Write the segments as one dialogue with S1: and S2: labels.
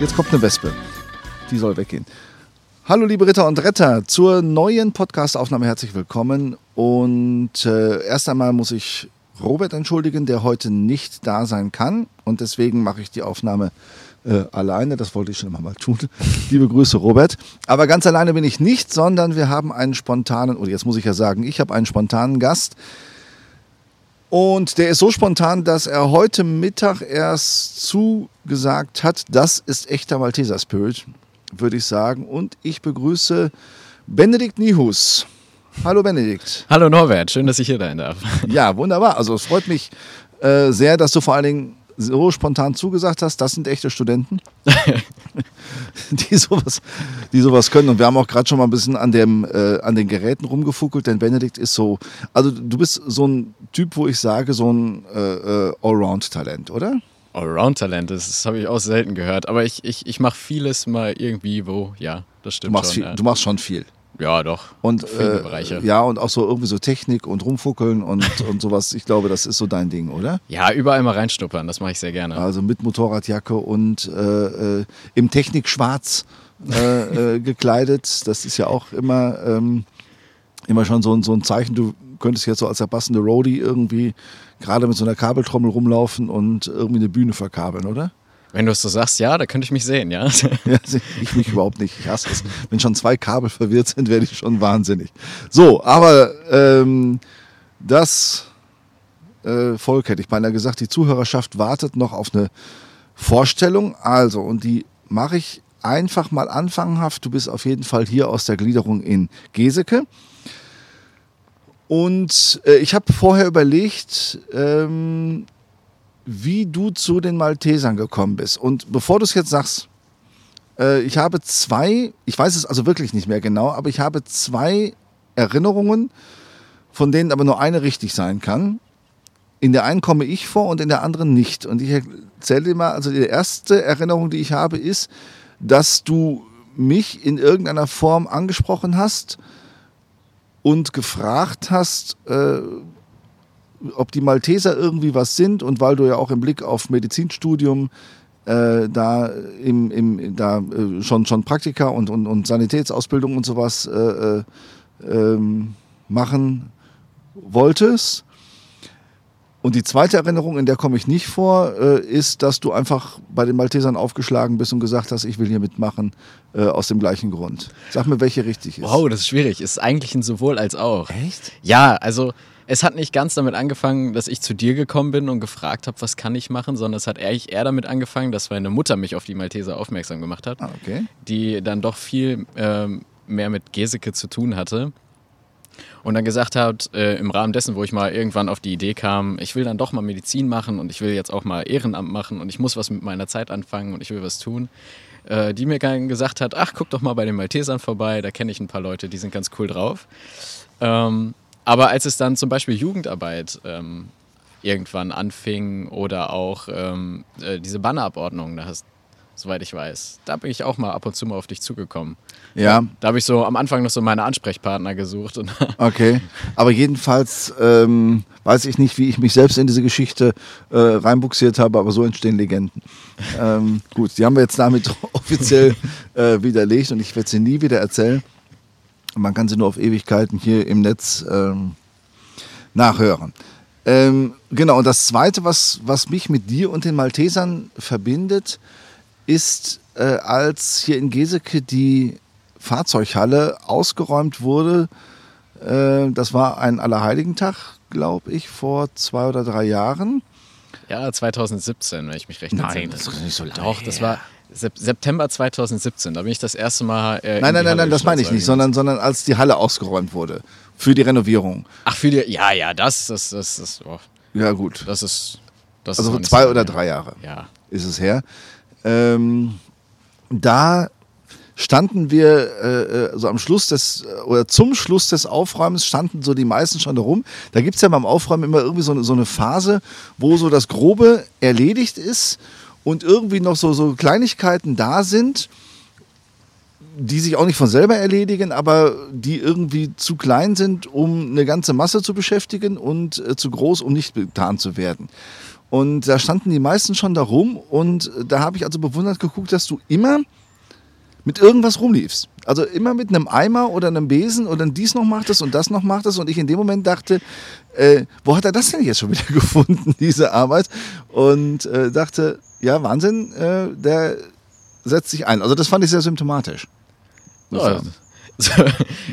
S1: Jetzt kommt eine Wespe. Die soll weggehen. Hallo liebe Ritter und Retter, zur neuen Podcast-Aufnahme herzlich willkommen. Und äh, erst einmal muss ich Robert entschuldigen, der heute nicht da sein kann. Und deswegen mache ich die Aufnahme äh, alleine. Das wollte ich schon immer mal tun. liebe Grüße, Robert. Aber ganz alleine bin ich nicht, sondern wir haben einen spontanen, oder jetzt muss ich ja sagen, ich habe einen spontanen Gast. Und der ist so spontan, dass er heute Mittag erst zugesagt hat, das ist echter Malteser Spirit, würde ich sagen. Und ich begrüße Benedikt Nihus. Hallo Benedikt.
S2: Hallo Norbert, schön, dass ich hier sein darf.
S1: Ja, wunderbar. Also es freut mich äh, sehr, dass du vor allen Dingen so spontan zugesagt hast. Das sind echte Studenten, die, sowas, die sowas können. Und wir haben auch gerade schon mal ein bisschen an, dem, äh, an den Geräten rumgefuckelt, denn Benedikt ist so, also du bist so ein Typ, wo ich sage, so ein äh, äh Allround-Talent, oder?
S2: Allround-Talent, das, das habe ich auch selten gehört. Aber ich, ich, ich mache vieles mal irgendwie, wo, ja, das stimmt
S1: du machst
S2: schon.
S1: Viel,
S2: ja.
S1: Du machst schon viel.
S2: Ja, doch.
S1: Und äh, Bereiche. ja, und auch so irgendwie so Technik und rumfuckeln und, und sowas. Ich glaube, das ist so dein Ding, oder?
S2: Ja, überall mal reinstuppern, das mache ich sehr gerne.
S1: Also mit Motorradjacke und äh, äh, im Technik-Schwarz äh, äh, gekleidet. Das ist ja auch immer, ähm, immer schon so, so ein Zeichen. Du könntest jetzt so als der passende Roadie irgendwie gerade mit so einer Kabeltrommel rumlaufen und irgendwie eine Bühne verkabeln, oder?
S2: Wenn du es so sagst, ja, da könnte ich mich sehen, ja.
S1: ja ich mich überhaupt nicht. Ich hasse es. Wenn schon zwei Kabel verwirrt sind, werde ich schon wahnsinnig. So, aber ähm, das äh, Volk hätte ich beinahe gesagt, die Zuhörerschaft wartet noch auf eine Vorstellung. Also, und die mache ich einfach mal anfanghaft. Du bist auf jeden Fall hier aus der Gliederung in Geseke. Und äh, ich habe vorher überlegt, ähm, wie du zu den Maltesern gekommen bist. Und bevor du es jetzt sagst, äh, ich habe zwei, ich weiß es also wirklich nicht mehr genau, aber ich habe zwei Erinnerungen, von denen aber nur eine richtig sein kann. In der einen komme ich vor und in der anderen nicht. Und ich erzähle dir mal, also die erste Erinnerung, die ich habe, ist, dass du mich in irgendeiner Form angesprochen hast und gefragt hast, äh, ob die Malteser irgendwie was sind und weil du ja auch im Blick auf Medizinstudium äh, da, im, im, da äh, schon, schon Praktika und, und, und Sanitätsausbildung und sowas äh, äh ähm, machen wolltest. Und die zweite Erinnerung, in der komme ich nicht vor, äh, ist, dass du einfach bei den Maltesern aufgeschlagen bist und gesagt hast, ich will hier mitmachen, äh, aus dem gleichen Grund. Sag mir, welche richtig ist.
S2: Wow, das ist schwierig. Ist eigentlich ein sowohl als auch.
S1: Echt?
S2: Ja, also es hat nicht ganz damit angefangen, dass ich zu dir gekommen bin und gefragt habe, was kann ich machen, sondern es hat ehrlich eher damit angefangen, dass meine Mutter mich auf die Malteser aufmerksam gemacht hat,
S1: ah, okay.
S2: die dann doch viel ähm, mehr mit Geseke zu tun hatte. Und dann gesagt hat, äh, im Rahmen dessen, wo ich mal irgendwann auf die Idee kam, ich will dann doch mal Medizin machen und ich will jetzt auch mal Ehrenamt machen und ich muss was mit meiner Zeit anfangen und ich will was tun, äh, die mir dann gesagt hat, ach, guck doch mal bei den Maltesern vorbei, da kenne ich ein paar Leute, die sind ganz cool drauf. Ähm, aber als es dann zum Beispiel Jugendarbeit ähm, irgendwann anfing oder auch ähm, äh, diese Bannerabordnung, da hast, soweit ich weiß, da bin ich auch mal ab und zu mal auf dich zugekommen.
S1: Ja.
S2: Da habe ich so am Anfang noch so meine Ansprechpartner gesucht.
S1: okay. Aber jedenfalls ähm, weiß ich nicht, wie ich mich selbst in diese Geschichte äh, reinbuxiert habe, aber so entstehen Legenden. ähm, gut, die haben wir jetzt damit offiziell äh, widerlegt und ich werde sie nie wieder erzählen. Man kann sie nur auf Ewigkeiten hier im Netz ähm, nachhören. Ähm, genau, und das Zweite, was, was mich mit dir und den Maltesern verbindet, ist, äh, als hier in Geseke die Fahrzeughalle ausgeräumt wurde. Äh, das war ein Allerheiligentag, glaube ich, vor zwei oder drei Jahren.
S2: Ja, 2017, wenn ich mich recht
S1: erinnere. Nein, das ist nicht so lange
S2: Doch, das war, September 2017, da bin ich das erste Mal.
S1: Äh, nein, nein, nein, nein, das meine ich nicht, sondern, sondern als die Halle ausgeräumt wurde für die Renovierung.
S2: Ach, für die, ja, ja, das, das, das, das oh.
S1: Ja, gut.
S2: Das ist. Das
S1: also ist zwei so oder drei Jahre
S2: ja.
S1: ist es her. Ähm, da standen wir äh, äh so am Schluss des, oder zum Schluss des Aufräumens standen so die meisten schon herum. Da gibt es ja beim Aufräumen immer irgendwie so so eine Phase, wo so das Grobe erledigt ist und irgendwie noch so, so Kleinigkeiten da sind, die sich auch nicht von selber erledigen, aber die irgendwie zu klein sind, um eine ganze Masse zu beschäftigen und äh, zu groß, um nicht getan zu werden. Und da standen die meisten schon da rum und da habe ich also bewundert geguckt, dass du immer mit irgendwas rumliefst. Also immer mit einem Eimer oder einem Besen oder dies noch machtest und das noch machtest. Und ich in dem Moment dachte, äh, wo hat er das denn jetzt schon wieder gefunden, diese Arbeit? Und äh, dachte, ja, Wahnsinn, äh, der setzt sich ein. Also das fand ich sehr symptomatisch.
S2: Ja,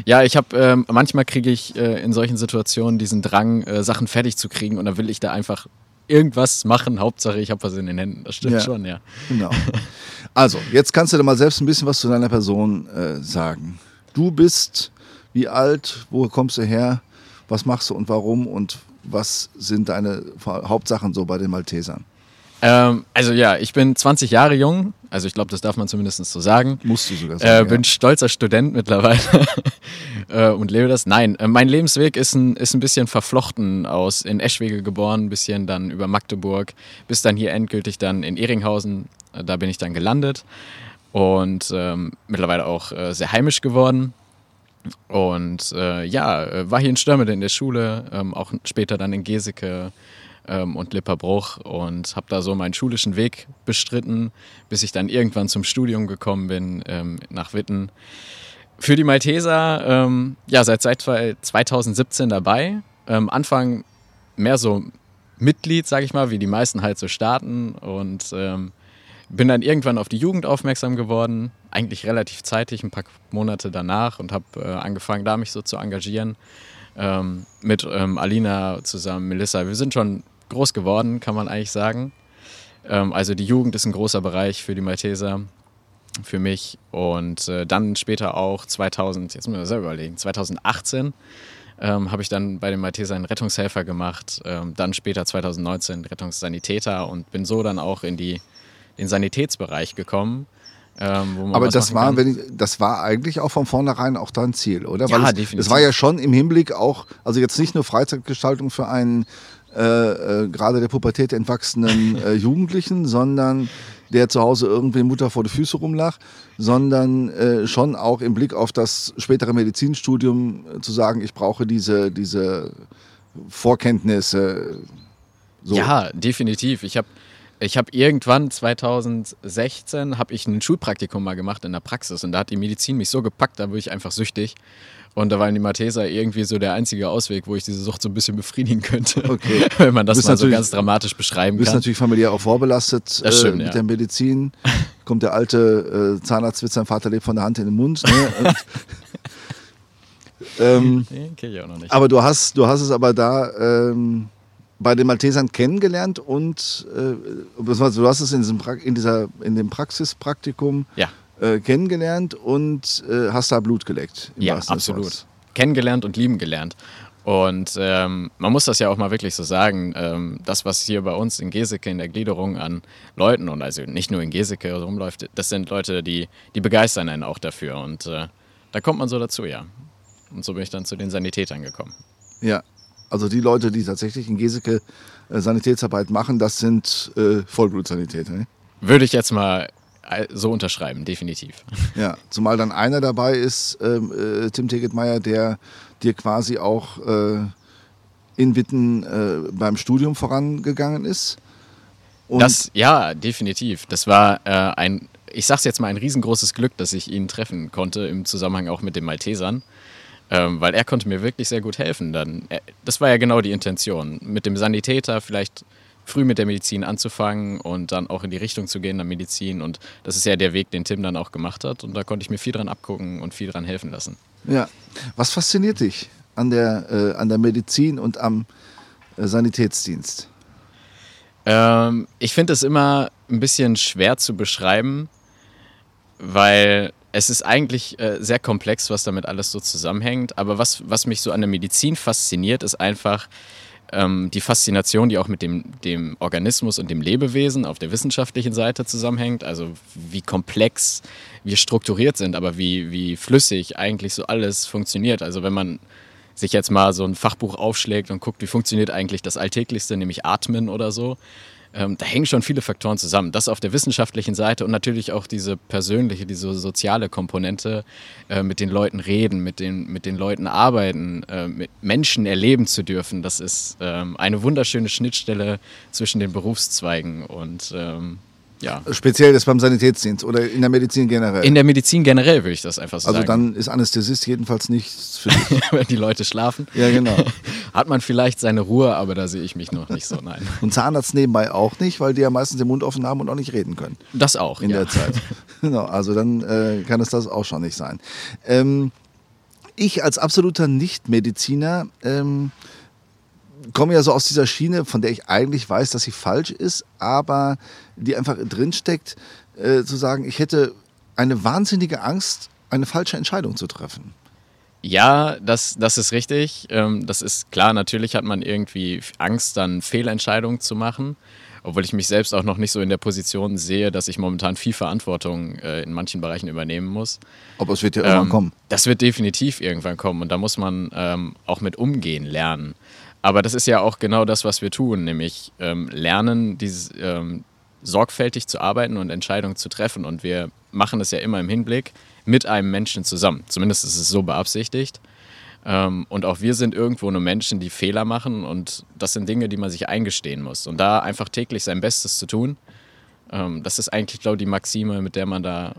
S2: ja, ich habe ähm, manchmal kriege ich äh, in solchen Situationen diesen Drang, äh, Sachen fertig zu kriegen und dann will ich da einfach irgendwas machen. Hauptsache, ich habe was in den Händen. Das stimmt ja, schon, ja.
S1: Genau. Also, jetzt kannst du dir mal selbst ein bisschen was zu deiner Person äh, sagen. Du bist wie alt, wo kommst du her, was machst du und warum und was sind deine Hauptsachen so bei den Maltesern?
S2: Ähm, also ja, ich bin 20 Jahre jung, also ich glaube, das darf man zumindest so sagen.
S1: Musst du sogar
S2: sagen. Äh, bin ja. stolzer Student mittlerweile äh, und lebe das. Nein, äh, mein Lebensweg ist ein, ist ein bisschen verflochten aus in Eschwege geboren, ein bisschen dann über Magdeburg, bis dann hier endgültig dann in Ehringhausen, äh, da bin ich dann gelandet und ähm, mittlerweile auch äh, sehr heimisch geworden. Und äh, ja, war hier in Stürmede in der Schule, ähm, auch später dann in Geseke, ähm, und Lipperbruch und habe da so meinen schulischen Weg bestritten, bis ich dann irgendwann zum Studium gekommen bin ähm, nach Witten. Für die Malteser, ähm, ja, seit, seit 2017 dabei. Ähm, Anfang mehr so Mitglied, sage ich mal, wie die meisten halt so starten und ähm, bin dann irgendwann auf die Jugend aufmerksam geworden, eigentlich relativ zeitig, ein paar Monate danach und habe äh, angefangen, da mich so zu engagieren. Ähm, mit ähm, Alina zusammen, Melissa. Wir sind schon groß geworden, kann man eigentlich sagen. Ähm, also die Jugend ist ein großer Bereich für die Malteser, für mich. Und äh, dann später auch 2000, jetzt muss ich selber überlegen, 2018 ähm, habe ich dann bei den Maltesern einen Rettungshelfer gemacht. Ähm, dann später 2019 Rettungssanitäter und bin so dann auch in die, den Sanitätsbereich gekommen.
S1: Ähm, Aber das war, ich, das war eigentlich auch von vornherein auch dein Ziel, oder?
S2: Weil
S1: ja,
S2: es, definitiv.
S1: Es war ja schon im Hinblick auch, also jetzt nicht nur Freizeitgestaltung für einen äh, äh, gerade der Pubertät entwachsenen äh, Jugendlichen, sondern der zu Hause irgendwie Mutter vor die Füße rumlacht, sondern äh, schon auch im Blick auf das spätere Medizinstudium äh, zu sagen, ich brauche diese, diese Vorkenntnisse.
S2: So. Ja, definitiv. Ich habe ich habe irgendwann 2016 habe ich ein Schulpraktikum mal gemacht in der Praxis und da hat die Medizin mich so gepackt, da wurde ich einfach süchtig. Und da waren die Malteser irgendwie so der einzige Ausweg, wo ich diese Sucht so ein bisschen befriedigen könnte. Okay. Wenn man das mal so ganz dramatisch beschreiben kann. Du
S1: bist natürlich familiär auch vorbelastet
S2: das stimmt,
S1: äh, mit
S2: ja.
S1: der Medizin. Kommt der alte äh, Zahnarztwitz, sein Vater lebt von der Hand in den Mund. Ne? Ähm, den kenne ich auch noch nicht. Aber du hast, du hast es aber da ähm, bei den Maltesern kennengelernt und äh, du hast es in, diesem, in, dieser, in dem Praxispraktikum
S2: ja
S1: äh, kennengelernt und äh, hast da Blut geleckt.
S2: Ja, absolut. Kennengelernt und lieben gelernt. Und ähm, man muss das ja auch mal wirklich so sagen, ähm, das, was hier bei uns in Geseke in der Gliederung an Leuten und also nicht nur in Geseke rumläuft, das sind Leute, die, die begeistern einen auch dafür. Und äh, da kommt man so dazu, ja. Und so bin ich dann zu den Sanitätern gekommen.
S1: Ja, also die Leute, die tatsächlich in Geseke äh, Sanitätsarbeit machen, das sind äh, Vollblutsanitäter. Ne?
S2: Würde ich jetzt mal so unterschreiben, definitiv.
S1: Ja, zumal dann einer dabei ist, ähm, äh, Tim Tegetmeier, der dir quasi auch äh, in Witten äh, beim Studium vorangegangen ist.
S2: Und das, ja, definitiv. Das war äh, ein, ich sag's jetzt mal, ein riesengroßes Glück, dass ich ihn treffen konnte im Zusammenhang auch mit den Maltesern. Ähm, weil er konnte mir wirklich sehr gut helfen. Dann, er, das war ja genau die Intention. Mit dem Sanitäter vielleicht früh mit der Medizin anzufangen und dann auch in die Richtung zu gehen der Medizin. Und das ist ja der Weg, den Tim dann auch gemacht hat. Und da konnte ich mir viel dran abgucken und viel dran helfen lassen.
S1: Ja. Was fasziniert dich an der, äh, an der Medizin und am äh, Sanitätsdienst?
S2: Ähm, ich finde es immer ein bisschen schwer zu beschreiben, weil es ist eigentlich äh, sehr komplex, was damit alles so zusammenhängt. Aber was, was mich so an der Medizin fasziniert, ist einfach, ähm, die Faszination, die auch mit dem, dem Organismus und dem Lebewesen auf der wissenschaftlichen Seite zusammenhängt, also wie komplex wir strukturiert sind, aber wie, wie flüssig eigentlich so alles funktioniert. Also wenn man sich jetzt mal so ein Fachbuch aufschlägt und guckt, wie funktioniert eigentlich das Alltäglichste, nämlich Atmen oder so, ähm, da hängen schon viele Faktoren zusammen. Das auf der wissenschaftlichen Seite und natürlich auch diese persönliche, diese soziale Komponente, äh, mit den Leuten reden, mit den, mit den Leuten arbeiten, äh, mit Menschen erleben zu dürfen. Das ist ähm, eine wunderschöne Schnittstelle zwischen den Berufszweigen und ähm, ja.
S1: Speziell das beim Sanitätsdienst oder in der Medizin generell?
S2: In der Medizin generell würde ich das einfach so
S1: also
S2: sagen.
S1: Also dann ist Anästhesist jedenfalls nichts für dich.
S2: Wenn die Leute schlafen.
S1: Ja, genau.
S2: Hat man vielleicht seine Ruhe, aber da sehe ich mich noch nicht so, nein.
S1: Und Zahnarzt nebenbei auch nicht, weil die ja meistens den Mund offen haben und auch nicht reden können.
S2: Das auch,
S1: In
S2: ja.
S1: der Zeit. genau, also dann äh, kann es das auch schon nicht sein. Ähm, ich als absoluter Nichtmediziner ähm, komme ja so aus dieser Schiene, von der ich eigentlich weiß, dass sie falsch ist, aber die einfach drinsteckt, äh, zu sagen, ich hätte eine wahnsinnige Angst, eine falsche Entscheidung zu treffen.
S2: Ja, das, das ist richtig. Ähm, das ist klar, natürlich hat man irgendwie Angst, dann Fehlentscheidungen zu machen. Obwohl ich mich selbst auch noch nicht so in der Position sehe, dass ich momentan viel Verantwortung äh, in manchen Bereichen übernehmen muss.
S1: Aber es wird ja irgendwann
S2: Ähm,
S1: kommen.
S2: Das wird definitiv irgendwann kommen und da muss man ähm, auch mit umgehen lernen. Aber das ist ja auch genau das, was wir tun, nämlich ähm, lernen, dieses, ähm, sorgfältig zu arbeiten und Entscheidungen zu treffen. Und wir machen es ja immer im Hinblick mit einem Menschen zusammen. Zumindest ist es so beabsichtigt. Ähm, und auch wir sind irgendwo nur Menschen, die Fehler machen. Und das sind Dinge, die man sich eingestehen muss. Und da einfach täglich sein Bestes zu tun, ähm, das ist eigentlich, glaube ich, die Maxime, mit der man da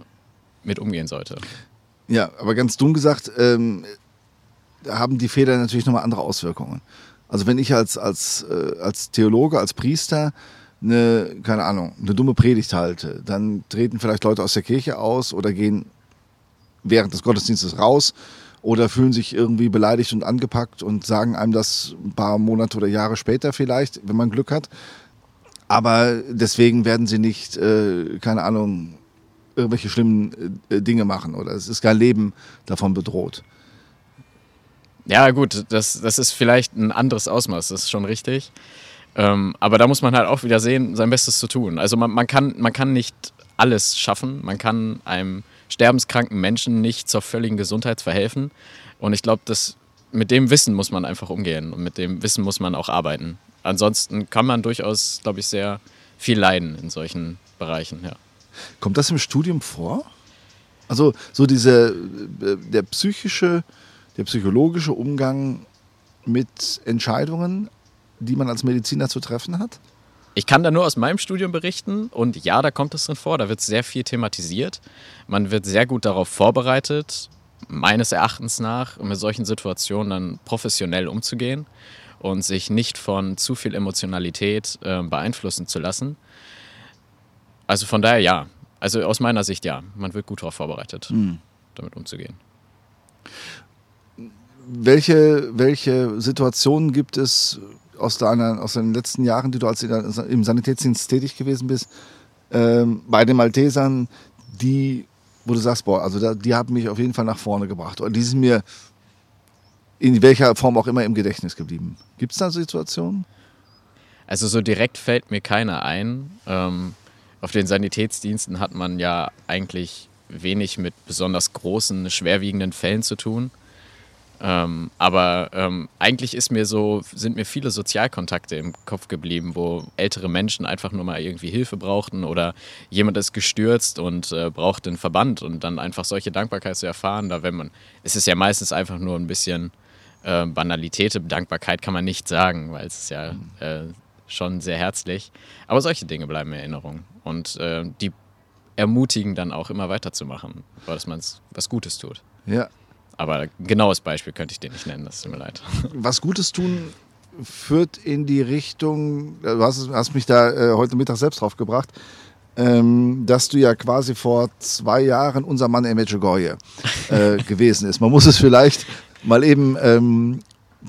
S2: mit umgehen sollte.
S1: Ja, aber ganz dumm gesagt, ähm, haben die Fehler natürlich nochmal andere Auswirkungen. Also wenn ich als, als, äh, als Theologe, als Priester eine, keine Ahnung, eine dumme Predigt halte, dann treten vielleicht Leute aus der Kirche aus oder gehen während des Gottesdienstes raus oder fühlen sich irgendwie beleidigt und angepackt und sagen einem das ein paar Monate oder Jahre später vielleicht, wenn man Glück hat. Aber deswegen werden sie nicht, äh, keine Ahnung, irgendwelche schlimmen äh, Dinge machen oder es ist kein Leben davon bedroht.
S2: Ja, gut, das, das ist vielleicht ein anderes Ausmaß, das ist schon richtig. Ähm, aber da muss man halt auch wieder sehen, sein Bestes zu tun. Also man, man, kann, man kann nicht alles schaffen. Man kann einem sterbenskranken Menschen nicht zur völligen Gesundheit verhelfen. Und ich glaube, mit dem Wissen muss man einfach umgehen und mit dem Wissen muss man auch arbeiten. Ansonsten kann man durchaus, glaube ich, sehr viel leiden in solchen Bereichen. Ja.
S1: Kommt das im Studium vor? Also so diese äh, der psychische, der psychologische Umgang mit Entscheidungen, die man als Mediziner zu treffen hat?
S2: Ich kann da nur aus meinem Studium berichten und ja, da kommt es drin vor, da wird sehr viel thematisiert. Man wird sehr gut darauf vorbereitet, meines Erachtens nach, um mit solchen Situationen dann professionell umzugehen und sich nicht von zu viel Emotionalität äh, beeinflussen zu lassen. Also von daher ja. Also aus meiner Sicht ja. Man wird gut darauf vorbereitet,
S1: Hm.
S2: damit umzugehen.
S1: Welche, welche Situationen gibt es aus, deiner, aus den letzten Jahren, die du als im Sanitätsdienst tätig gewesen bist, ähm, bei den Maltesern, die, wo du sagst, boah, also da, die haben mich auf jeden Fall nach vorne gebracht. Oder die sind mir in welcher Form auch immer im Gedächtnis geblieben. Gibt es da Situationen?
S2: Also so direkt fällt mir keiner ein. Ähm, auf den Sanitätsdiensten hat man ja eigentlich wenig mit besonders großen, schwerwiegenden Fällen zu tun. Ähm, aber ähm, eigentlich ist mir so, sind mir viele Sozialkontakte im Kopf geblieben, wo ältere Menschen einfach nur mal irgendwie Hilfe brauchten oder jemand ist gestürzt und äh, braucht den Verband und dann einfach solche Dankbarkeit zu erfahren, da wenn man, es ist ja meistens einfach nur ein bisschen äh, Banalität, Dankbarkeit kann man nicht sagen, weil es ist ja äh, schon sehr herzlich. Aber solche Dinge bleiben in Erinnerung und äh, die ermutigen dann auch immer weiterzumachen, weil dass man was Gutes tut.
S1: Ja.
S2: Aber ein genaues Beispiel könnte ich dir nicht nennen, das tut mir leid.
S1: Was Gutes tun führt in die Richtung, du hast, hast mich da äh, heute Mittag selbst drauf gebracht, ähm, dass du ja quasi vor zwei Jahren unser Mann in Medjugorje äh, gewesen ist. Man muss es vielleicht mal eben ähm,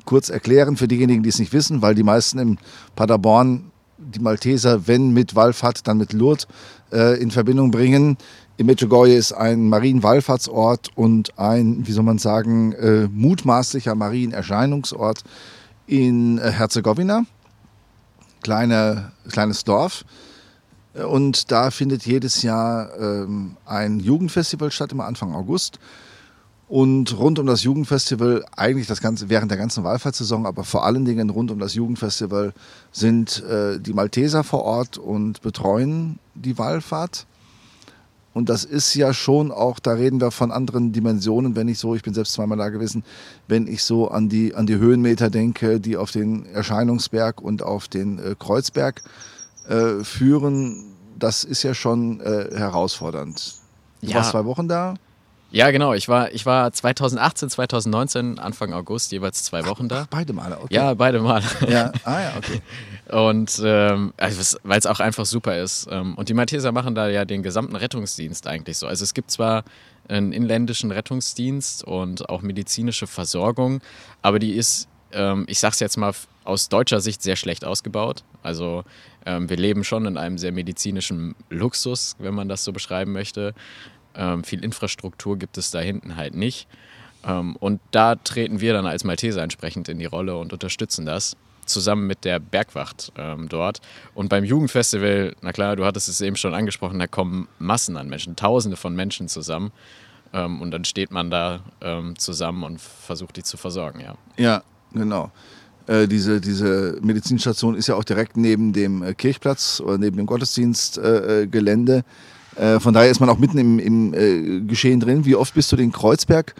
S1: kurz erklären für diejenigen, die es nicht wissen, weil die meisten im Paderborn die Malteser, wenn mit Wallfahrt, dann mit Lourdes äh, in Verbindung bringen. In Medjugorje ist ein Marienwallfahrtsort und ein, wie soll man sagen, äh, mutmaßlicher Marienerscheinungsort in äh, Herzegowina. Kleine, kleines Dorf. Und da findet jedes Jahr ähm, ein Jugendfestival statt, immer Anfang August. Und rund um das Jugendfestival, eigentlich das ganze, während der ganzen Wallfahrtssaison, aber vor allen Dingen rund um das Jugendfestival sind äh, die Malteser vor Ort und betreuen die Wallfahrt. Und das ist ja schon auch, da reden wir von anderen Dimensionen, wenn ich so, ich bin selbst zweimal da gewesen, wenn ich so an die, an die Höhenmeter denke, die auf den Erscheinungsberg und auf den äh, Kreuzberg äh, führen. Das ist ja schon äh, herausfordernd. Du
S2: Ja.
S1: warst zwei Wochen da?
S2: Ja, genau. Ich war, ich war 2018, 2019, Anfang August, jeweils zwei Wochen da.
S1: Ach, beide Male, okay.
S2: Ja, beide Mal.
S1: Ja, ah ja, okay.
S2: Und ähm, also weil es auch einfach super ist. Ähm, und die Malteser machen da ja den gesamten Rettungsdienst eigentlich so. Also es gibt zwar einen inländischen Rettungsdienst und auch medizinische Versorgung, aber die ist, ähm, ich sag's jetzt mal aus deutscher Sicht, sehr schlecht ausgebaut. Also ähm, wir leben schon in einem sehr medizinischen Luxus, wenn man das so beschreiben möchte. Ähm, viel Infrastruktur gibt es da hinten halt nicht. Ähm, und da treten wir dann als Malteser entsprechend in die Rolle und unterstützen das zusammen mit der Bergwacht ähm, dort. Und beim Jugendfestival, na klar, du hattest es eben schon angesprochen, da kommen Massen an Menschen, Tausende von Menschen zusammen. Ähm, und dann steht man da ähm, zusammen und versucht, die zu versorgen, ja.
S1: Ja, genau. Äh, diese, diese Medizinstation ist ja auch direkt neben dem äh, Kirchplatz oder neben dem Gottesdienstgelände. Äh, Gelände. äh, von daher ist man auch mitten im, im äh, Geschehen drin. Wie oft bist du den Kreuzberg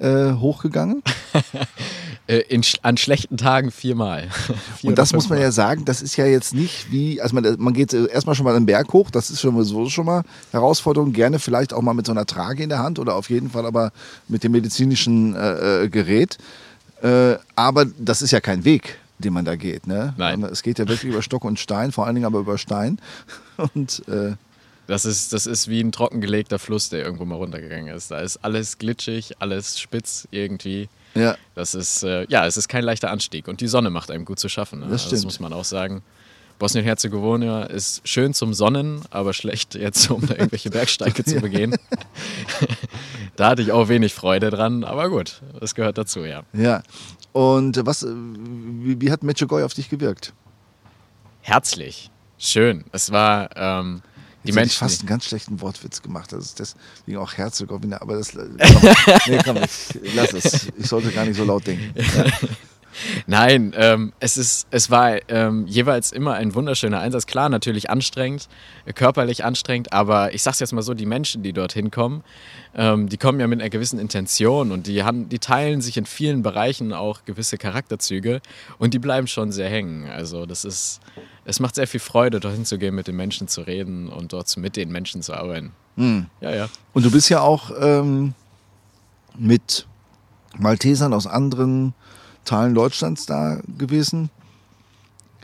S1: äh, hochgegangen?
S2: Äh, in, an schlechten Tagen viermal. Vier
S1: Und das muss man ja sagen, das ist ja jetzt nicht wie, also man, man geht äh, erstmal schon mal den Berg hoch, das ist schon mal so schon mal Herausforderung, gerne vielleicht auch mal mit so einer Trage in der Hand oder auf jeden Fall aber mit dem medizinischen äh, äh, Gerät. Äh, aber das ist ja kein Weg, den man da geht. Ne?
S2: Nein.
S1: Es geht ja wirklich über Stock und Stein, vor allen Dingen aber über Stein. Und
S2: Das ist, das ist wie ein trockengelegter Fluss, der irgendwo mal runtergegangen ist. Da ist alles glitschig, alles spitz irgendwie.
S1: ja,
S2: Das ist, äh, ja, es ist kein leichter Anstieg und die Sonne macht einem gut zu schaffen. Ne?
S1: Das stimmt.
S2: muss man auch sagen. Bosnien-Herzegowina ist schön zum Sonnen, aber schlecht jetzt, um da irgendwelche Bergsteige zu begehen. da hatte ich auch wenig Freude dran, aber gut, das gehört dazu, ja.
S1: ja. Und was, äh, wie, wie hat Medjugorje auf dich gewirkt?
S2: Herzlich, schön. Es war ähm, die
S1: hätte ich
S2: Menschen.
S1: fast einen ganz schlechten Wortwitz gemacht. Das ist deswegen auch Herzegowina, aber das. Komm, nee, komm, ich lass es. Ich sollte gar nicht so laut denken. Ja.
S2: Nein, ähm, es, ist, es war ähm, jeweils immer ein wunderschöner Einsatz. Klar, natürlich anstrengend, äh, körperlich anstrengend, aber ich sag's jetzt mal so, die Menschen, die dorthin kommen, ähm, die kommen ja mit einer gewissen Intention und die, haben, die teilen sich in vielen Bereichen auch gewisse Charakterzüge und die bleiben schon sehr hängen. Also das ist, es macht sehr viel Freude, dorthin zu gehen, mit den Menschen zu reden und dort mit den Menschen zu arbeiten.
S1: Hm.
S2: Ja, ja.
S1: Und du bist ja auch ähm, mit Maltesern aus anderen Teilen Deutschlands da gewesen.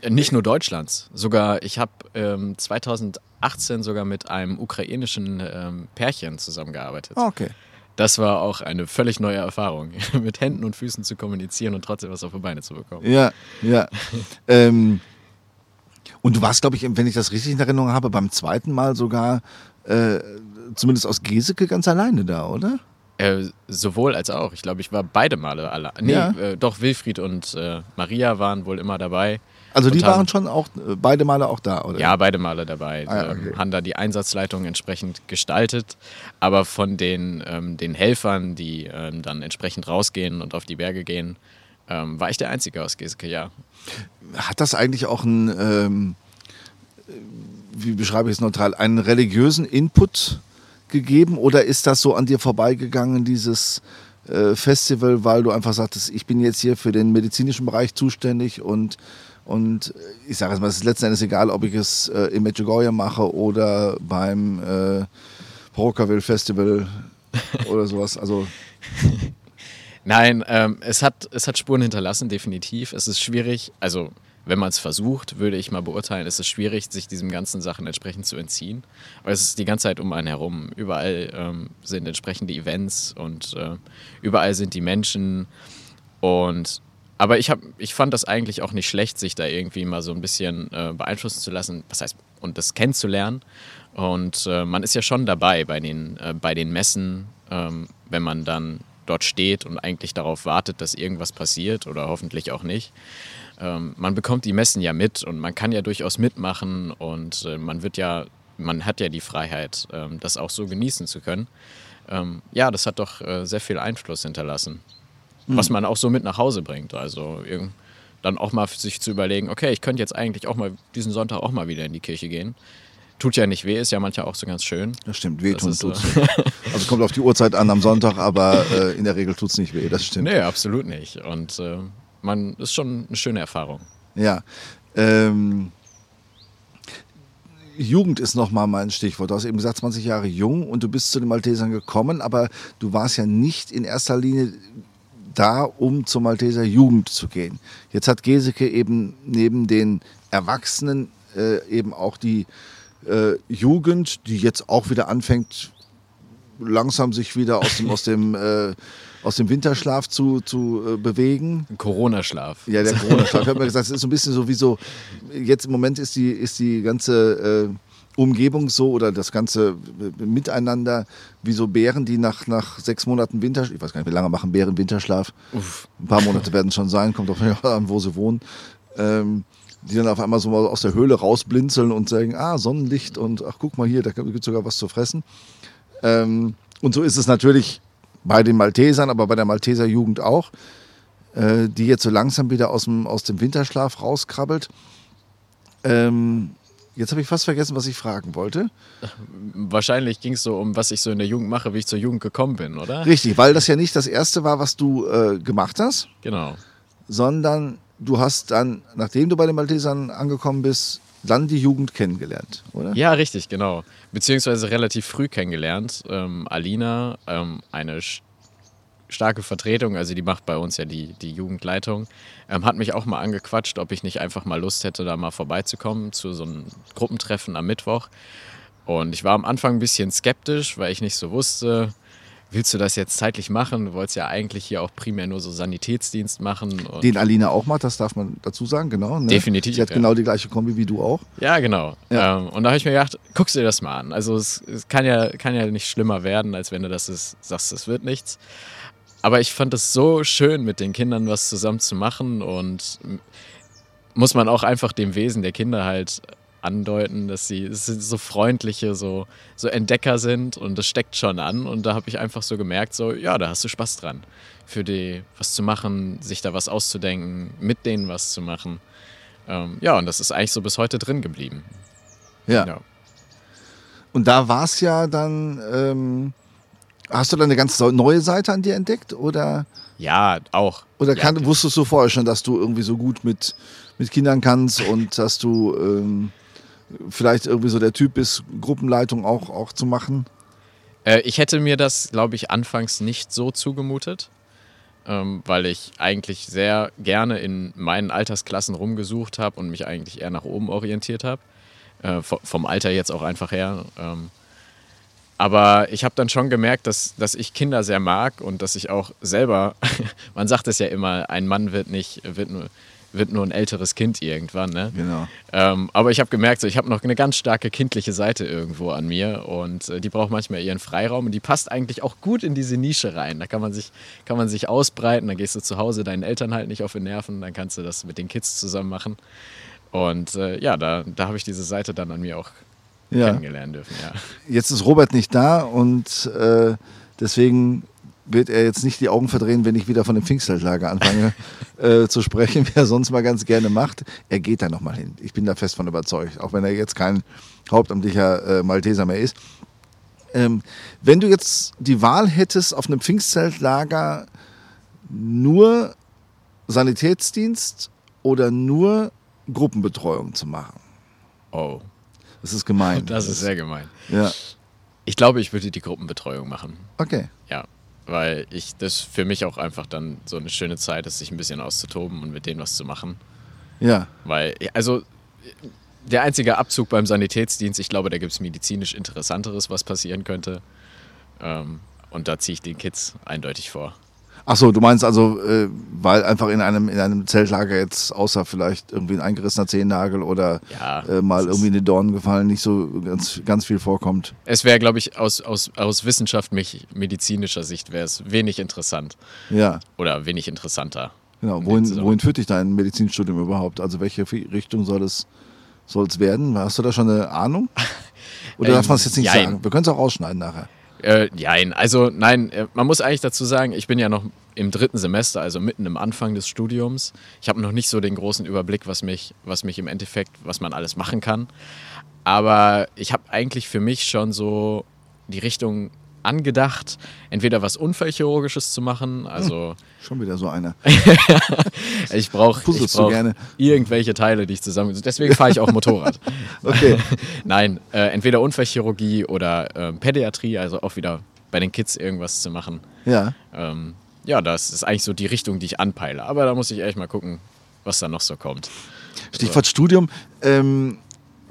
S2: Äh, Nicht nur Deutschlands, sogar ich habe ähm, 2018 sogar mit einem ukrainischen ähm, Pärchen zusammengearbeitet.
S1: Ah, Okay.
S2: Das war auch eine völlig neue Erfahrung, mit Händen und Füßen zu kommunizieren und trotzdem was auf die Beine zu bekommen.
S1: Ja, ja. ähm, und du warst, glaube ich, wenn ich das richtig in Erinnerung habe, beim zweiten Mal sogar äh, zumindest aus Geseke ganz alleine da, oder?
S2: Äh, sowohl als auch. Ich glaube, ich war beide Male alle. Nee,
S1: Ja.
S2: äh, doch Wilfried und äh, Maria waren wohl immer dabei.
S1: Also die waren schon auch äh, beide Male auch da, oder?
S2: Ja, beide Male dabei.
S1: Ah, ja,
S2: ähm,
S1: okay.
S2: haben da die Einsatzleitung entsprechend gestaltet. Aber von den, ähm, den Helfern, die ähm, dann entsprechend rausgehen und auf die Berge gehen, ähm, war ich der Einzige aus Geseke, ja.
S1: Hat das eigentlich auch einen, ähm, wie beschreibe ich es neutral, einen religiösen Input gegeben oder ist das so an dir vorbeigegangen, dieses äh, Festival, weil du einfach sagtest, ich bin jetzt hier für den medizinischen Bereich zuständig und, und ich sage jetzt mal, es ist letzten Endes egal, ob ich es äh, in Medjugorje mache oder beim äh, Horokaville Festival oder sowas. Also
S2: Nein, ähm, es, hat, es hat Spuren hinterlassen, definitiv. Es ist schwierig, also wenn man es versucht, würde ich mal beurteilen, ist es schwierig, sich diesen ganzen Sachen entsprechend zu entziehen. Weil es ist die ganze Zeit um einen herum. Überall ähm, sind entsprechende Events und äh, überall sind die Menschen. Und aber ich, hab, ich fand das eigentlich auch nicht schlecht, sich da irgendwie mal so ein bisschen äh, beeinflussen zu lassen, was heißt, und das kennenzulernen. Und äh, man ist ja schon dabei bei den, äh, bei den Messen, ähm, wenn man dann dort steht und eigentlich darauf wartet, dass irgendwas passiert oder hoffentlich auch nicht. Ähm, man bekommt die Messen ja mit und man kann ja durchaus mitmachen und äh, man wird ja, man hat ja die Freiheit, ähm, das auch so genießen zu können. ähm, ja, das hat doch äh, sehr viel Einfluss hinterlassen. Was man auch so mit nach Hause bringt. Also dann auch mal sich zu überlegen, okay, ich könnte jetzt eigentlich auch mal diesen Sonntag auch mal wieder in die Kirche gehen. Tut ja nicht weh, ist ja manchmal auch so ganz schön.
S1: Das stimmt, wehtun
S2: ist so.
S1: tut's nicht. Also kommt auf die Uhrzeit an am Sonntag, aber äh, in der Regel tut's nicht weh, das stimmt.
S2: Nee, absolut nicht. Und äh, man ist schon eine schöne Erfahrung.
S1: Ja. Ähm, Jugend ist nochmal mein Stichwort. Du hast eben gesagt, 20 Jahre jung und du bist zu den Maltesern gekommen, aber du warst ja nicht in erster Linie da, um zur Malteser Jugend zu gehen. Jetzt hat Geseke eben neben den Erwachsenen äh, eben auch die äh, Jugend, die jetzt auch wieder anfängt, langsam sich wieder aus dem, aus dem, äh, aus dem Winterschlaf zu, zu äh, bewegen.
S2: Corona-Schlaf.
S1: Ja, der Corona-Schlaf. Ich habe mir gesagt, es ist so ein bisschen so wie so, jetzt im Moment ist die, ist die ganze äh, Umgebung so oder das ganze äh, Miteinander wie so Bären, die nach, nach sechs Monaten Winterschlaf, ich weiß gar nicht, wie lange machen Bären Winterschlaf?
S2: Uff.
S1: Ein paar Monate werden es schon sein, kommt auf an, wo sie wohnen. Ähm, die dann auf einmal so mal aus der Höhle rausblinzeln und sagen, ah, Sonnenlicht und ach, guck mal hier, da gibt es sogar was zu fressen. Ähm, und so ist es natürlich bei den Maltesern, aber bei der Malteser Jugend auch, äh, die jetzt so langsam wieder aus dem, aus dem Winterschlaf rauskrabbelt. Ähm, jetzt habe ich fast vergessen, was ich fragen wollte.
S2: Wahrscheinlich ging es so um, was ich so in der Jugend mache, wie ich zur Jugend gekommen bin, oder?
S1: Richtig, weil das ja nicht das erste war, was du äh, gemacht hast,
S2: Genau.
S1: sondern du hast dann, nachdem du bei den Maltesern angekommen bist, dann die Jugend kennengelernt, oder?
S2: Ja, richtig, genau. Beziehungsweise relativ früh kennengelernt. Ähm, Alina, ähm, eine starke Vertretung, also die macht bei uns ja die, die Jugendleitung, ähm, hat mich auch mal angequatscht, ob ich nicht einfach mal Lust hätte, da mal vorbeizukommen zu so einem Gruppentreffen am Mittwoch. Und ich war am Anfang ein bisschen skeptisch, weil ich nicht so wusste, willst du das jetzt zeitlich machen? Du wolltest ja eigentlich hier auch primär nur so Sanitätsdienst machen.
S1: Den Alina auch macht, das darf man dazu sagen, genau. Ne?
S2: Definitiv,
S1: Sie hat
S2: ja.
S1: genau die gleiche Kombi wie du auch.
S2: Ja, genau.
S1: Ja.
S2: Ähm, und da habe ich mir gedacht, guckst du dir das mal an. Also es, es kann, ja, kann ja nicht schlimmer werden, als wenn du das ist, sagst, es wird nichts. Aber ich fand es so schön, mit den Kindern was zusammen zu machen und muss man auch einfach dem Wesen der Kinder halt andeuten, dass sie sind so freundliche, so, so Entdecker sind und das steckt schon an. Und da habe ich einfach so gemerkt, so, ja, da hast du Spaß dran. Für die was zu machen, sich da was auszudenken, mit denen was zu machen. Ähm, ja, und das ist eigentlich so bis heute drin geblieben.
S1: Ja.
S2: Ja.
S1: Und da war es ja dann, ähm, hast du dann eine ganz neue Seite an dir entdeckt oder,
S2: Ja, auch.
S1: oder
S2: ja,
S1: kann, wusstest du vorher schon, dass du irgendwie so gut mit, mit Kindern kannst und dass du ähm, vielleicht irgendwie so der Typ bist, Gruppenleitung auch, auch zu machen?
S2: Äh, ich hätte mir das, glaube ich, anfangs nicht so zugemutet, ähm, weil ich eigentlich sehr gerne in meinen Altersklassen rumgesucht habe und mich eigentlich eher nach oben orientiert habe. Äh, vo- vom Alter jetzt auch einfach her. Ähm, aber ich habe dann schon gemerkt, dass, dass ich Kinder sehr mag und dass ich auch selber, man sagt es ja immer, ein Mann wird nicht, wird nur, wird nur ein älteres Kind irgendwann, ne?
S1: Genau.
S2: Ähm, aber ich habe gemerkt, so, ich habe noch eine ganz starke kindliche Seite irgendwo an mir und äh, die braucht manchmal ihren Freiraum und die passt eigentlich auch gut in diese Nische rein. Da kann man sich, kann man sich ausbreiten, dann gehst du zu Hause deinen Eltern halt nicht auf die Nerven, dann kannst du das mit den Kids zusammen machen. Und äh, ja, da, da habe ich diese Seite dann an mir auch
S1: Ja.
S2: kennengelernt dürfen, ja.
S1: Jetzt ist Robert nicht da und äh, deswegen wird er jetzt nicht die Augen verdrehen, wenn ich wieder von dem Pfingstzeltlager anfange äh, zu sprechen, wie er sonst mal ganz gerne macht. Er geht da nochmal hin. Ich bin da fest von überzeugt, auch wenn er jetzt kein hauptamtlicher äh, Malteser mehr ist. Ähm, wenn du jetzt die Wahl hättest, auf einem Pfingstzeltlager nur Sanitätsdienst oder nur Gruppenbetreuung zu machen.
S2: Oh,
S1: Das ist gemein.
S2: das ist sehr gemein.
S1: Ja,
S2: Ich glaube, ich würde die Gruppenbetreuung machen.
S1: okay.
S2: Ja, weil ich das für mich auch einfach dann so eine schöne Zeit ist, sich ein bisschen auszutoben und mit denen was zu machen.
S1: Ja,
S2: Weil, also, der einzige Abzug beim Sanitätsdienst, ich glaube, da gibt es medizinisch Interessanteres, was passieren könnte. Ähm, und da ziehe ich den Kids eindeutig vor.
S1: Ach so, du meinst also, äh, weil einfach in einem, in einem Zeltlager jetzt außer vielleicht irgendwie ein eingerissener Zehennagel oder
S2: Ja,
S1: äh, mal irgendwie in die Dornen gefallen, nicht so ganz, ganz viel vorkommt.
S2: Es wäre, glaube ich, aus, aus, aus wissenschaftlich medizinischer Sicht wäre es wenig interessant
S1: Ja,
S2: oder wenig interessanter.
S1: genau.
S2: In
S1: Wohin, wohin führt dich dein Medizinstudium überhaupt? Also welche Richtung soll es, soll es werden? Hast du da schon eine Ahnung? Oder
S2: Ähm,
S1: darf man es jetzt nicht
S2: jein.
S1: sagen? Wir können es auch rausschneiden nachher.
S2: Äh, nein, also nein, äh, man muss eigentlich dazu sagen, ich bin ja noch im dritten Semester, also mitten im Anfang des Studiums. Ich habe noch nicht so den großen Überblick, was mich, was mich im Endeffekt, was man alles machen kann. Aber ich habe eigentlich für mich schon so die Richtung angedacht, entweder was Unfallchirurgisches zu machen, also
S1: hm, schon wieder so einer.
S2: ich brauche brauch irgendwelche Teile, die ich zusammen. Deswegen fahre ich auch Motorrad.
S1: okay.
S2: Nein, äh, entweder Unfallchirurgie oder äh, Pädiatrie, also auch wieder bei den Kids irgendwas zu machen.
S1: Ja.
S2: Ähm, ja, das ist eigentlich so die Richtung, die ich anpeile. Aber da muss ich echt mal gucken, was da noch so kommt.
S1: Stichwort so. Studium. Ähm,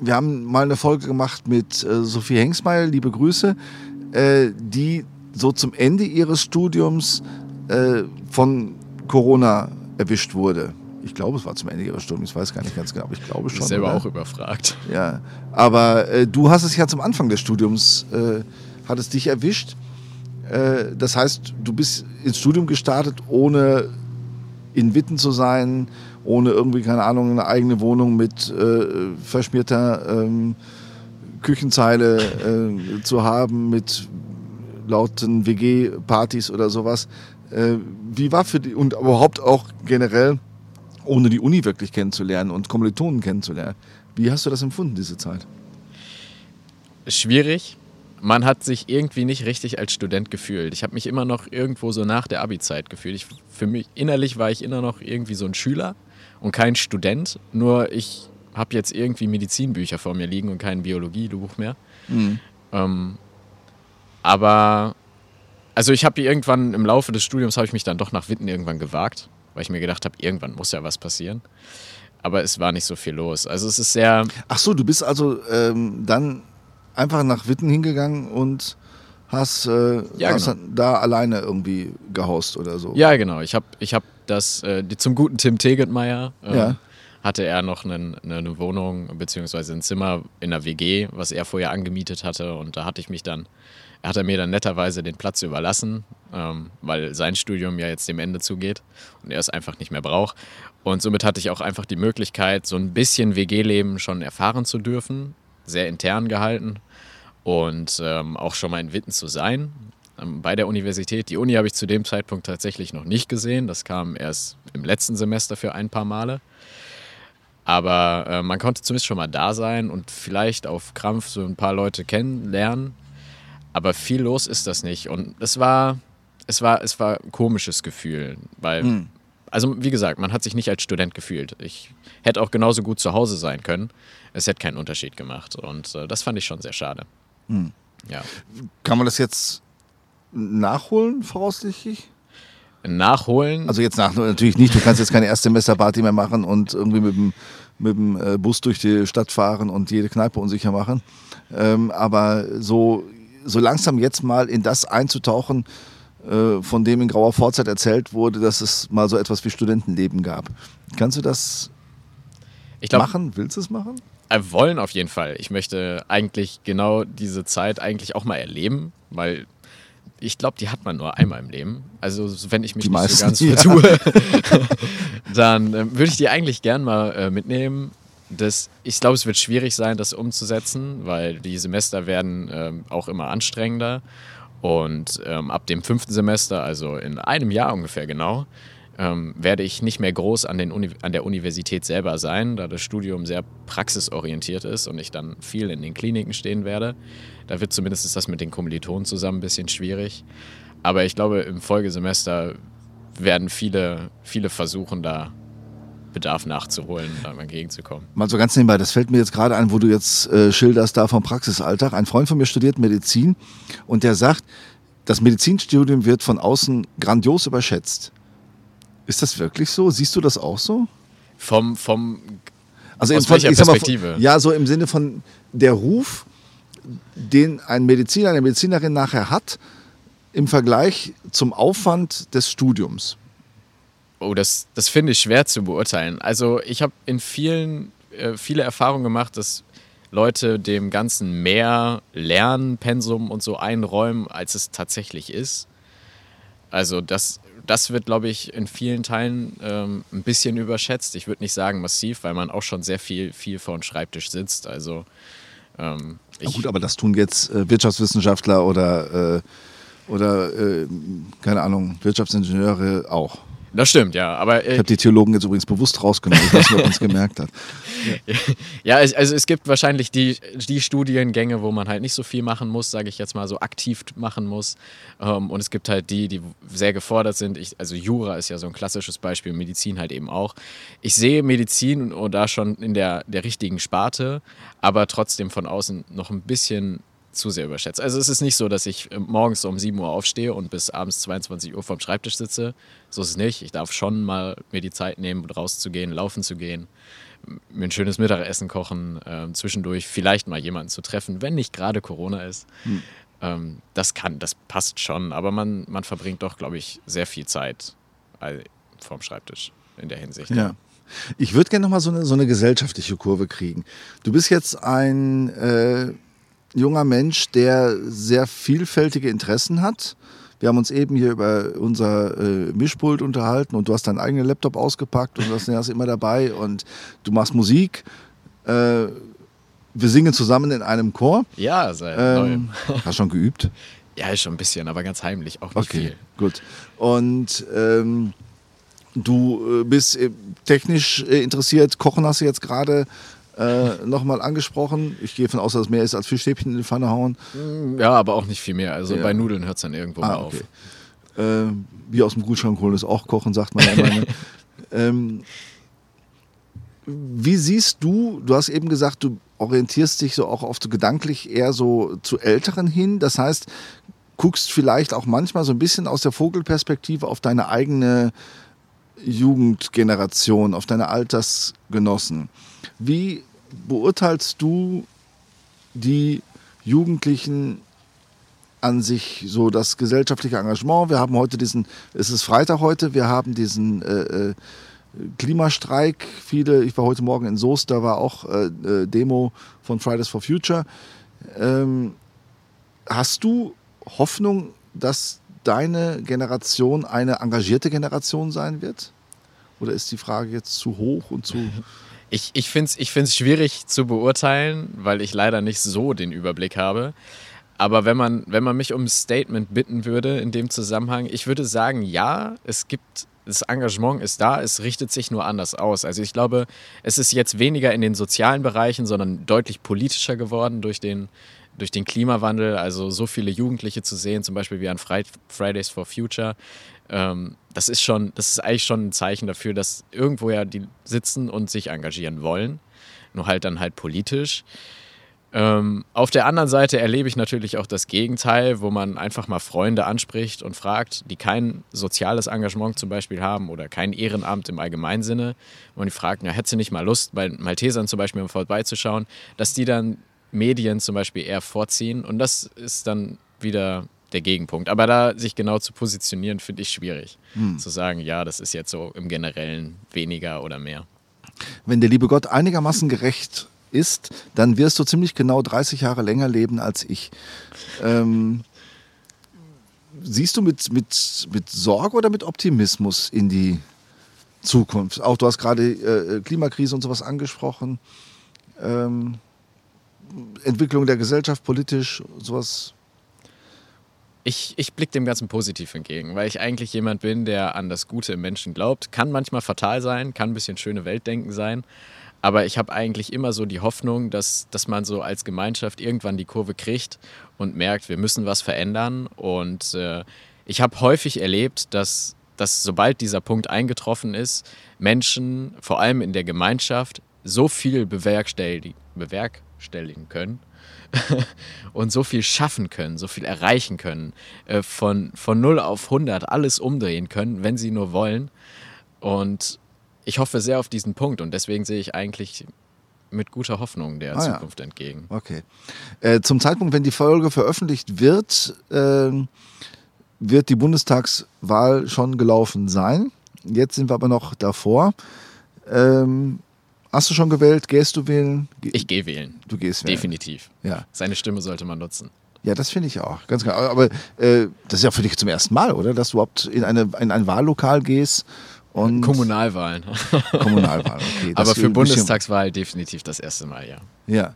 S1: wir haben mal eine Folge gemacht mit äh, Sophie Hengsmeier, liebe Grüße, die so zum Ende ihres Studiums äh, von Corona erwischt wurde. Ich glaube, es war zum Ende ihres Studiums, ich weiß gar nicht ganz genau, aber ich glaube schon. Ich
S2: bin selber oder? auch überfragt.
S1: Ja, aber äh, du hast es ja zum Anfang des Studiums, äh, hat es dich erwischt. Äh, das heißt, du bist ins Studium gestartet, ohne in Witten zu sein, ohne irgendwie, keine Ahnung, eine eigene Wohnung mit äh, verschmierter ähm, Küchenzeile äh, zu haben, mit lauten WG-Partys oder sowas. Äh, wie war für die, und überhaupt auch generell, ohne die Uni wirklich kennenzulernen und Kommilitonen kennenzulernen, wie hast du das empfunden, diese Zeit?
S2: Schwierig, man hat sich irgendwie nicht richtig als Student gefühlt. Ich habe mich immer noch irgendwo so nach der Abi-Zeit gefühlt. Ich, für mich innerlich war ich immer noch irgendwie so ein Schüler und kein Student. Nur ich habe jetzt irgendwie Medizinbücher vor mir liegen und kein Biologiebuch mehr. Mhm. Ähm, aber also ich habe irgendwann im Laufe des Studiums habe ich mich dann doch nach Witten irgendwann gewagt, weil ich mir gedacht habe, irgendwann muss ja was passieren. Aber es war nicht so viel los. Also es ist sehr.
S1: Ach so, du bist also ähm, dann einfach nach Witten hingegangen und hast, äh, ja, hast genau. da alleine irgendwie gehaust oder so.
S2: Ja, genau. Ich habe ich hab das, äh, zum guten Tim Tegetmeier, äh, ja. Hatte er noch eine, eine Wohnung beziehungsweise ein Zimmer in der WG, was er vorher angemietet hatte. Und da hatte ich mich dann, er hat er mir dann netterweise den Platz überlassen, ähm, weil sein Studium ja jetzt dem Ende zugeht und er es einfach nicht mehr braucht. Und somit hatte ich auch einfach die Möglichkeit, so ein bisschen WG-Leben schon erfahren zu dürfen, sehr intern gehalten und ähm, auch schon mal in Witten zu sein ähm, bei der Universität. Die Uni habe ich zu dem Zeitpunkt tatsächlich noch nicht gesehen. Das kam erst im letzten Semester für ein paar Male. Aber äh, man konnte zumindest schon mal da sein und vielleicht auf Krampf so ein paar Leute kennenlernen. Aber viel los ist das nicht. Und es war, es war, es war ein komisches Gefühl, weil, mhm. also wie gesagt, man hat sich nicht als Student gefühlt. Ich hätte auch genauso gut zu Hause sein können. Es hätte keinen Unterschied gemacht. Und äh, das fand ich schon sehr schade.
S1: Hm. Ja. Kann man das jetzt nachholen, voraussichtlich?
S2: Nachholen?
S1: Also jetzt nach, natürlich nicht, du kannst jetzt keine Erstsemesterparty mehr machen und irgendwie mit dem, mit dem äh, Bus durch die Stadt fahren und jede Kneipe unsicher machen. Ähm, aber so, so langsam jetzt mal in das einzutauchen, äh, von dem in grauer Vorzeit erzählt wurde, dass es mal so etwas wie Studentenleben gab. Kannst du das glaub, machen? Willst du es machen?
S2: Äh, wollen auf jeden Fall. Ich möchte eigentlich genau diese Zeit eigentlich auch mal erleben, weil ich glaube, die hat man nur einmal im Leben. Also wenn ich mich die nicht meisten, so ganz vertue, ja. dann äh, würde ich die eigentlich gern mal äh, mitnehmen. Das, ich glaube, es wird schwierig sein, das umzusetzen, weil die Semester werden ähm, auch immer anstrengender. Und ähm, ab dem fünften Semester, also in einem Jahr ungefähr genau, ähm, werde ich nicht mehr groß an, den Uni an der Universität selber sein, da das Studium sehr praxisorientiert ist und ich dann viel in den Kliniken stehen werde. Da wird zumindest das mit den Kommilitonen zusammen ein bisschen schwierig. Aber ich glaube, im Folgesemester werden viele, viele versuchen, da Bedarf nachzuholen, da mal entgegenzukommen.
S1: Mal so ganz nebenbei, das fällt mir jetzt gerade ein, wo du jetzt äh, schilderst da vom Praxisalltag. Ein Freund von mir studiert Medizin und der sagt, das Medizinstudium wird von außen grandios überschätzt. Ist das wirklich so? Siehst du das auch so?
S2: Vom, vom
S1: also aus welcher Perspektive? Mal, ja, so im Sinne von der Ruf, den ein Mediziner, eine Medizinerin nachher hat, im Vergleich zum Aufwand des Studiums.
S2: Oh, das, das finde ich schwer zu beurteilen. Also ich habe in vielen, äh, viele Erfahrungen gemacht, dass Leute dem Ganzen mehr Lernpensum und so einräumen, als es tatsächlich ist. Also das das wird, glaube ich, in vielen Teilen ähm, ein bisschen überschätzt. Ich würde nicht sagen massiv, weil man auch schon sehr viel, viel vor dem Schreibtisch sitzt. Also Ähm,
S1: gut, aber das tun jetzt äh, Wirtschaftswissenschaftler oder, äh, oder äh, keine Ahnung, Wirtschaftsingenieure auch.
S2: Das stimmt, ja. Aber
S1: ich habe die Theologen jetzt übrigens bewusst rausgenommen, ich weiß nicht, ob man es gemerkt hat.
S2: Ja, also es gibt wahrscheinlich die, die Studiengänge, wo man halt nicht so viel machen muss, sage ich jetzt mal, so aktiv machen muss. Ähm, und es gibt halt die, die sehr gefordert sind. Ich, also Jura ist ja so ein klassisches Beispiel, Medizin halt eben auch. Ich sehe Medizin und da schon in der, der richtigen Sparte, aber trotzdem von außen noch ein bisschen zu sehr überschätzt. Also es ist nicht so, dass ich äh, morgens um 7 Uhr aufstehe und bis abends 22 Uhr vorm Schreibtisch sitze. So ist es nicht. Ich darf schon mal mir die Zeit nehmen, rauszugehen, laufen zu gehen, mir ein schönes Mittagessen kochen, äh, zwischendurch vielleicht mal jemanden zu treffen, wenn nicht gerade Corona ist. Hm. Ähm, das kann, das passt schon, aber man, man verbringt doch, glaube ich, sehr viel Zeit vorm Schreibtisch in der Hinsicht.
S1: Ja. Ich würde gerne nochmal so eine, so eine gesellschaftliche Kurve kriegen. Du bist jetzt ein äh junger Mensch, der sehr vielfältige Interessen hat. Wir haben uns eben hier über unser äh, Mischpult unterhalten und du hast deinen eigenen Laptop ausgepackt und das ist immer dabei und du machst Musik. Äh, wir singen zusammen in einem Chor.
S2: Ja, seit ähm,
S1: Hast du schon geübt?
S2: Ja, schon ein bisschen, aber ganz heimlich, auch nicht
S1: okay,
S2: viel.
S1: Gut. Und ähm, du äh, bist äh, technisch äh, interessiert, Kochen hast du jetzt gerade äh, nochmal angesprochen. Ich gehe davon aus, dass es mehr ist als Fischstäbchen in die Pfanne hauen.
S2: Ja, aber auch nicht viel mehr. Also ja. bei Nudeln hört es dann irgendwo ah, mal okay.
S1: auf. Äh, wie aus dem Kühlschrank holen ist auch kochen, sagt man ja immer. Ne? ähm, wie siehst du, du hast eben gesagt, du orientierst dich so auch oft gedanklich eher so zu Älteren hin. Das heißt, guckst vielleicht auch manchmal so ein bisschen aus der Vogelperspektive auf deine eigene Jugendgeneration, auf deine Altersgenossen. Wie beurteilst du die Jugendlichen an sich, so das gesellschaftliche Engagement? Wir haben heute diesen, es ist Freitag heute, wir haben diesen äh, äh, Klimastreik. Viele, ich war heute Morgen in Soest, da war auch äh, äh, Demo von Fridays for Future. Ähm, hast du Hoffnung, dass deine Generation eine engagierte Generation sein wird? Oder ist die Frage jetzt zu hoch und zu
S2: Ich, ich finde es ich find's schwierig zu beurteilen, weil ich leider nicht so den Überblick habe. Aber wenn man, wenn man mich um ein Statement bitten würde in dem Zusammenhang, ich würde sagen, ja, es gibt, das Engagement ist da, es richtet sich nur anders aus. Also ich glaube, es ist jetzt weniger in den sozialen Bereichen, sondern deutlich politischer geworden durch den, durch den Klimawandel. Also so viele Jugendliche zu sehen, zum Beispiel wie an Fridays for Future, ähm, das ist schon, das ist eigentlich schon ein Zeichen dafür, dass irgendwo ja die sitzen und sich engagieren wollen. Nur halt dann halt politisch. Ähm, auf der anderen Seite erlebe ich natürlich auch das Gegenteil, wo man einfach mal Freunde anspricht und fragt, die kein soziales Engagement zum Beispiel haben oder kein Ehrenamt im allgemeinen Sinne. Und die fragen, ja, hättest du nicht mal Lust, bei Maltesern zum Beispiel mal vorbeizuschauen, dass die dann Medien zum Beispiel eher vorziehen. Und das ist dann wieder der Gegenpunkt. Aber da sich genau zu positionieren, finde ich schwierig. Hm. Zu sagen, ja, das ist jetzt so im Generellen weniger oder mehr.
S1: Wenn der liebe Gott einigermaßen gerecht ist, dann wirst du ziemlich genau 30 Jahre länger leben als ich. Ähm, siehst du mit, mit, mit Sorge oder mit Optimismus in die Zukunft? Auch du hast gerade äh, Klimakrise und sowas angesprochen. Ähm, Entwicklung der Gesellschaft, politisch, sowas
S2: ich, ich blicke dem Ganzen positiv entgegen, weil ich eigentlich jemand bin, der an das Gute im Menschen glaubt. Kann manchmal fatal sein, kann ein bisschen schöne Weltdenken sein. Aber ich habe eigentlich immer so die Hoffnung, dass, dass man so als Gemeinschaft irgendwann die Kurve kriegt und merkt, wir müssen was verändern. Und äh, ich habe häufig erlebt, dass, dass sobald dieser Punkt eingetroffen ist, Menschen, vor allem in der Gemeinschaft, so viel bewerkstelligen, bewerkstelligen können, und so viel schaffen können, so viel erreichen können, äh, von, von 0 auf 100 alles umdrehen können, wenn sie nur wollen. Und ich hoffe sehr auf diesen Punkt und deswegen sehe ich eigentlich mit guter Hoffnung der ah, Zukunft ja. entgegen.
S1: Okay. Äh, zum Zeitpunkt, wenn die Folge veröffentlicht wird, äh, wird die Bundestagswahl schon gelaufen sein. Jetzt sind wir aber noch davor. Ähm, Hast du schon gewählt? Gehst du wählen?
S2: Ge ich gehe wählen.
S1: Du gehst wählen.
S2: Definitiv.
S1: Ja.
S2: Seine Stimme sollte man nutzen.
S1: Ja, das finde ich auch. Ganz klar. Aber äh, das ist ja für dich zum ersten Mal, oder? Dass du überhaupt in, eine, in ein Wahllokal gehst und.
S2: Kommunalwahlen.
S1: Kommunalwahlen, okay.
S2: Aber für Bundestagswahl definitiv das erste Mal, ja.
S1: Ja.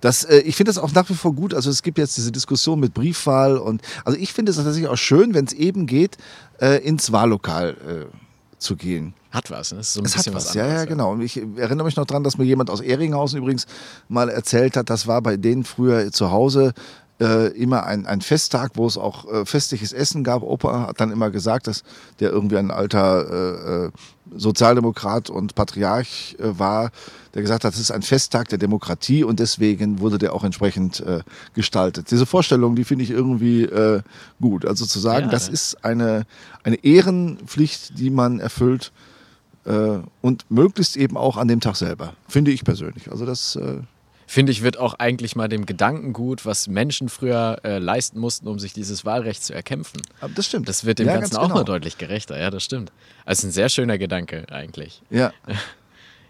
S1: Das, äh, ich finde das auch nach wie vor gut. Also es gibt jetzt diese Diskussion mit Briefwahl und also ich finde es tatsächlich auch schön, wenn es eben geht, äh, ins Wahllokal äh, zu gehen.
S2: Hat was, ne? So ein
S1: Es hat
S2: bisschen
S1: was,
S2: was,
S1: ja,
S2: anderes.
S1: ja, genau. Und ich erinnere mich noch dran, dass mir jemand aus Ehringhausen übrigens mal erzählt hat, das war bei denen früher zu Hause äh, immer ein, ein Festtag, wo es auch äh, festliches Essen gab. Opa hat dann immer gesagt, dass der irgendwie ein alter äh, äh, Sozialdemokrat und Patriarch äh, war, der gesagt hat, das ist ein Festtag der Demokratie und deswegen wurde der auch entsprechend äh, gestaltet. Diese Vorstellung, die finde ich irgendwie gut. Also zu sagen,
S2: Ja,
S1: das ist eine, eine Ehrenpflicht, die man erfüllt und möglichst eben auch an dem Tag selber, finde ich persönlich. Also das,
S2: Finde ich, wird auch eigentlich mal dem Gedankengut, was Menschen früher äh, leisten mussten, um sich dieses Wahlrecht zu erkämpfen.
S1: aber das stimmt.
S2: Das wird dem
S1: Ja,
S2: Ganzen
S1: ganz
S2: auch
S1: genau.
S2: mal deutlich gerechter. Ja, das stimmt. Also ein sehr schöner Gedanke eigentlich.
S1: Ja.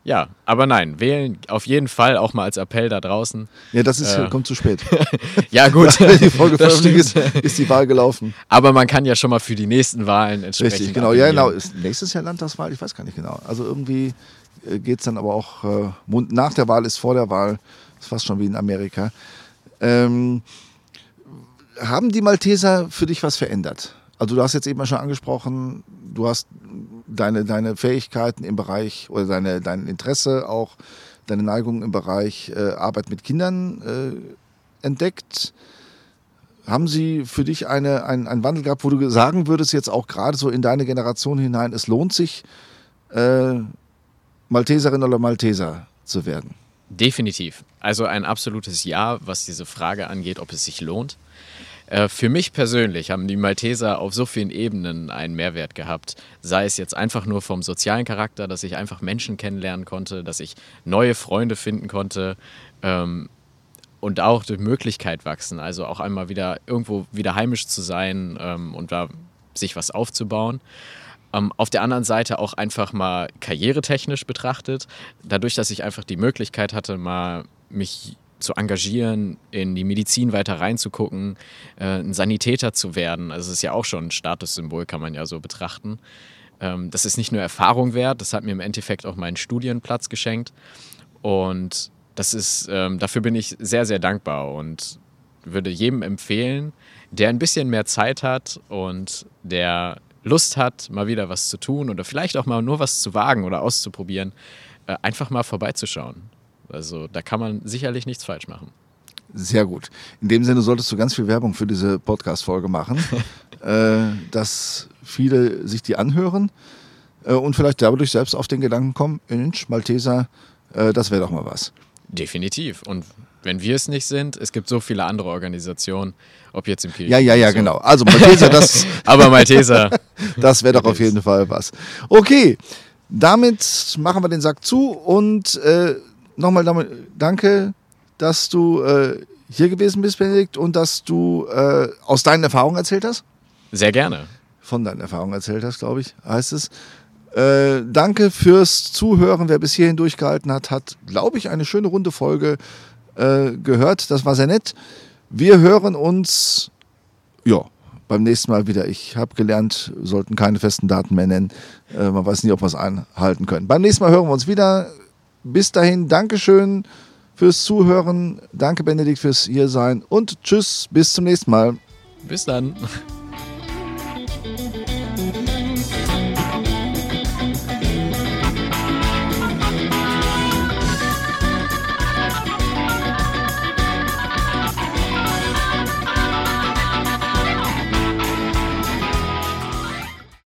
S2: Ja, aber nein, wählen auf jeden Fall auch mal als Appell da draußen.
S1: ja, das ist,
S2: Äh.
S1: kommt zu spät.
S2: Ja, gut.
S1: Wenn die Folge ist, ist die Wahl gelaufen.
S2: Aber man kann ja schon mal für die nächsten Wahlen entsprechend.
S1: Richtig, genau. Ja, genau. Ist nächstes Jahr Landtagswahl? Ich weiß gar nicht genau. Also irgendwie geht es dann aber auch, äh, nach der Wahl ist vor der Wahl. Ist fast schon wie in Amerika. Ähm, haben die Malteser für dich was verändert? Also du hast jetzt eben schon angesprochen, du hast deine, deine Fähigkeiten im Bereich oder deine, dein Interesse auch, deine Neigung im Bereich äh, Arbeit mit Kindern äh, entdeckt. Haben Sie für dich eine, ein, einen Wandel gehabt, wo du sagen würdest, jetzt auch gerade so in deine Generation hinein, es lohnt sich, äh, Malteserin oder Malteser zu werden?
S2: Definitiv. Also ein absolutes Ja, was diese Frage angeht, ob es sich lohnt. Äh, Für mich persönlich haben die Malteser auf so vielen Ebenen einen Mehrwert gehabt. Sei es jetzt einfach nur vom sozialen Charakter, dass ich einfach Menschen kennenlernen konnte, dass ich neue Freunde finden konnte ähm, und auch durch Möglichkeit wachsen. Also auch einmal wieder irgendwo wieder heimisch zu sein ähm, und da sich was aufzubauen. Ähm, auf der anderen Seite auch einfach mal karrieretechnisch betrachtet, dadurch, dass ich einfach die Möglichkeit hatte, mal mich zu engagieren, in die Medizin weiter reinzugucken, äh, ein Sanitäter zu werden. Also es ist ja auch schon ein Statussymbol, kann man ja so betrachten. Ähm, das ist nicht nur Erfahrung wert, das hat mir im Endeffekt auch meinen Studienplatz geschenkt. Und das ist, ähm, dafür bin ich sehr, sehr dankbar und würde jedem empfehlen, der ein bisschen mehr Zeit hat und der Lust hat, mal wieder was zu tun oder vielleicht auch mal nur was zu wagen oder auszuprobieren, äh, einfach mal vorbeizuschauen. Also da kann man sicherlich nichts falsch machen.
S1: Sehr gut. In dem Sinne solltest du ganz viel Werbung für diese Podcast-Folge machen, äh, dass viele sich die anhören äh, und vielleicht dadurch selbst auf den Gedanken kommen, Mensch, Malteser, äh, das wäre doch mal was.
S2: Definitiv. Und wenn wir es nicht sind, es gibt so viele andere Organisationen, ob jetzt im Kirchen.
S1: Ja, ja, ja,
S2: so.
S1: genau. Also Malteser, das,
S2: Aber Malteser,
S1: das wäre doch auf jeden Fall was. Okay, damit machen wir den Sack zu und äh, nochmal danke, dass du äh, hier gewesen bist, Benedikt, und dass du äh, aus deinen Erfahrungen erzählt hast.
S2: sehr gerne.
S1: von deinen Erfahrungen erzählt hast, glaube ich, heißt es. Äh, danke fürs Zuhören. Wer bis hierhin durchgehalten hat, hat, glaube ich, eine schöne runde Folge äh, gehört. Das war sehr nett. Wir hören uns, ja, beim nächsten Mal wieder. Ich habe gelernt, sollten keine festen Daten mehr nennen. Äh, man weiß nie, ob wir es einhalten können. Beim nächsten Mal hören wir uns wieder. Bis dahin, Dankeschön fürs Zuhören. Danke, Benedikt, fürs Hiersein. Und tschüss, bis zum nächsten Mal.
S2: Bis dann.